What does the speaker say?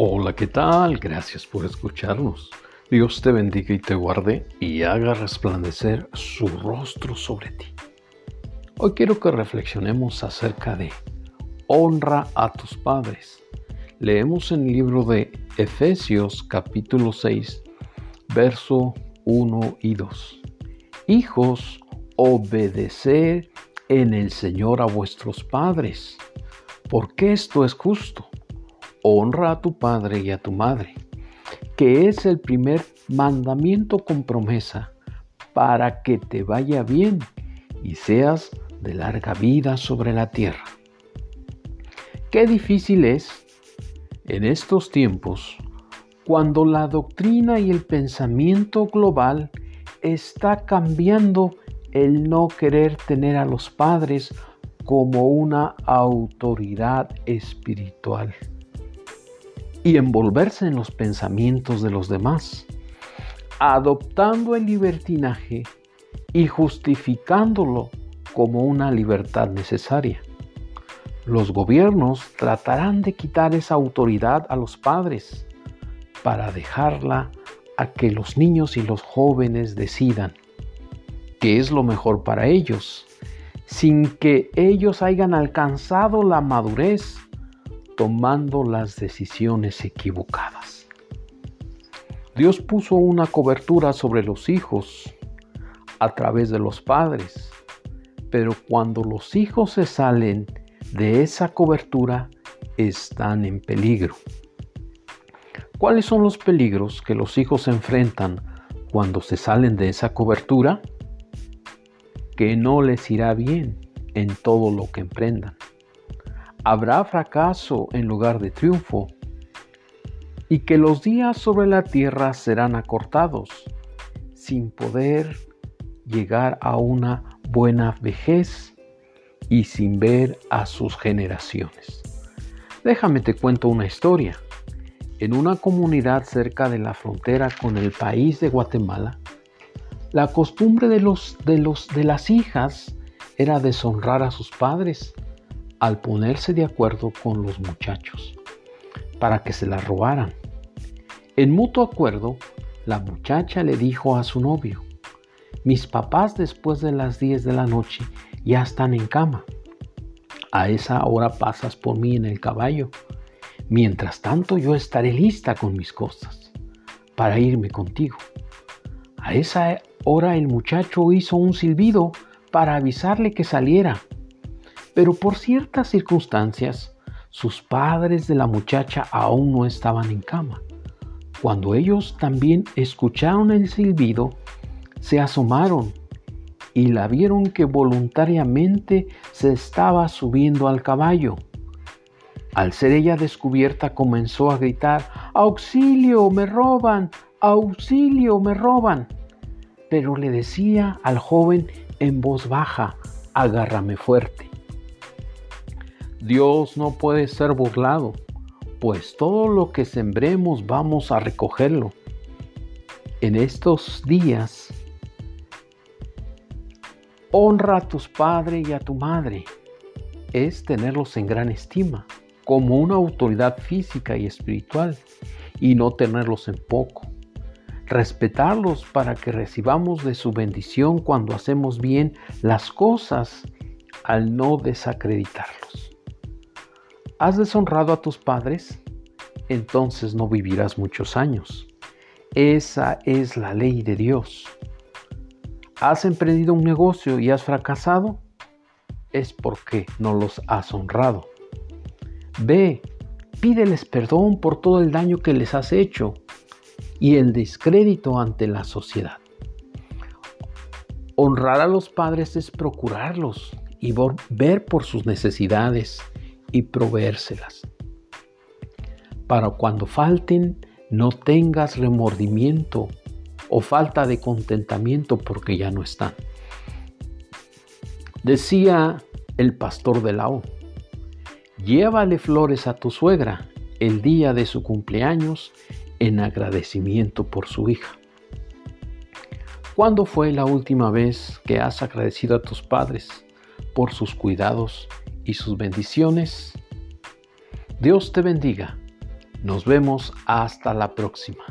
Hola, ¿qué tal? Gracias por escucharnos. Dios te bendiga y te guarde y haga resplandecer su rostro sobre ti. Hoy quiero que reflexionemos acerca de honra a tus padres. Leemos en el libro de Efesios capítulo 6, verso 1 y 2. Hijos, obedecer en el Señor a vuestros padres, porque esto es justo honra a tu padre y a tu madre, que es el primer mandamiento con promesa para que te vaya bien y seas de larga vida sobre la tierra. Qué difícil es en estos tiempos cuando la doctrina y el pensamiento global está cambiando el no querer tener a los padres como una autoridad espiritual y envolverse en los pensamientos de los demás, adoptando el libertinaje y justificándolo como una libertad necesaria. Los gobiernos tratarán de quitar esa autoridad a los padres para dejarla a que los niños y los jóvenes decidan qué es lo mejor para ellos, sin que ellos hayan alcanzado la madurez tomando las decisiones equivocadas. Dios puso una cobertura sobre los hijos a través de los padres, pero cuando los hijos se salen de esa cobertura, están en peligro. ¿Cuáles son los peligros que los hijos enfrentan cuando se salen de esa cobertura? Que no les irá bien en todo lo que emprendan habrá fracaso en lugar de triunfo, y que los días sobre la tierra serán acortados, sin poder llegar a una buena vejez y sin ver a sus generaciones. Déjame te cuento una historia. En una comunidad cerca de la frontera con el país de Guatemala, la costumbre de, los, de, los, de las hijas era deshonrar a sus padres al ponerse de acuerdo con los muchachos para que se la robaran. En mutuo acuerdo, la muchacha le dijo a su novio, mis papás después de las 10 de la noche ya están en cama. A esa hora pasas por mí en el caballo. Mientras tanto yo estaré lista con mis cosas para irme contigo. A esa hora el muchacho hizo un silbido para avisarle que saliera pero por ciertas circunstancias, sus padres de la muchacha aún no estaban en cama. Cuando ellos también escucharon el silbido, se asomaron y la vieron que voluntariamente se estaba subiendo al caballo. Al ser ella descubierta comenzó a gritar, ¡Auxilio, me roban! ¡Auxilio, me roban! Pero le decía al joven en voz baja, agárrame fuerte. Dios no puede ser burlado, pues todo lo que sembremos vamos a recogerlo. En estos días, honra a tus padres y a tu madre. Es tenerlos en gran estima, como una autoridad física y espiritual, y no tenerlos en poco. Respetarlos para que recibamos de su bendición cuando hacemos bien las cosas al no desacreditarlos. ¿Has deshonrado a tus padres? Entonces no vivirás muchos años. Esa es la ley de Dios. ¿Has emprendido un negocio y has fracasado? Es porque no los has honrado. Ve, pídeles perdón por todo el daño que les has hecho y el descrédito ante la sociedad. Honrar a los padres es procurarlos y ver por sus necesidades y proveérselas. Para cuando falten, no tengas remordimiento o falta de contentamiento porque ya no están. Decía el pastor de Lao, llévale flores a tu suegra el día de su cumpleaños en agradecimiento por su hija. ¿Cuándo fue la última vez que has agradecido a tus padres por sus cuidados y sus bendiciones. Dios te bendiga. Nos vemos hasta la próxima.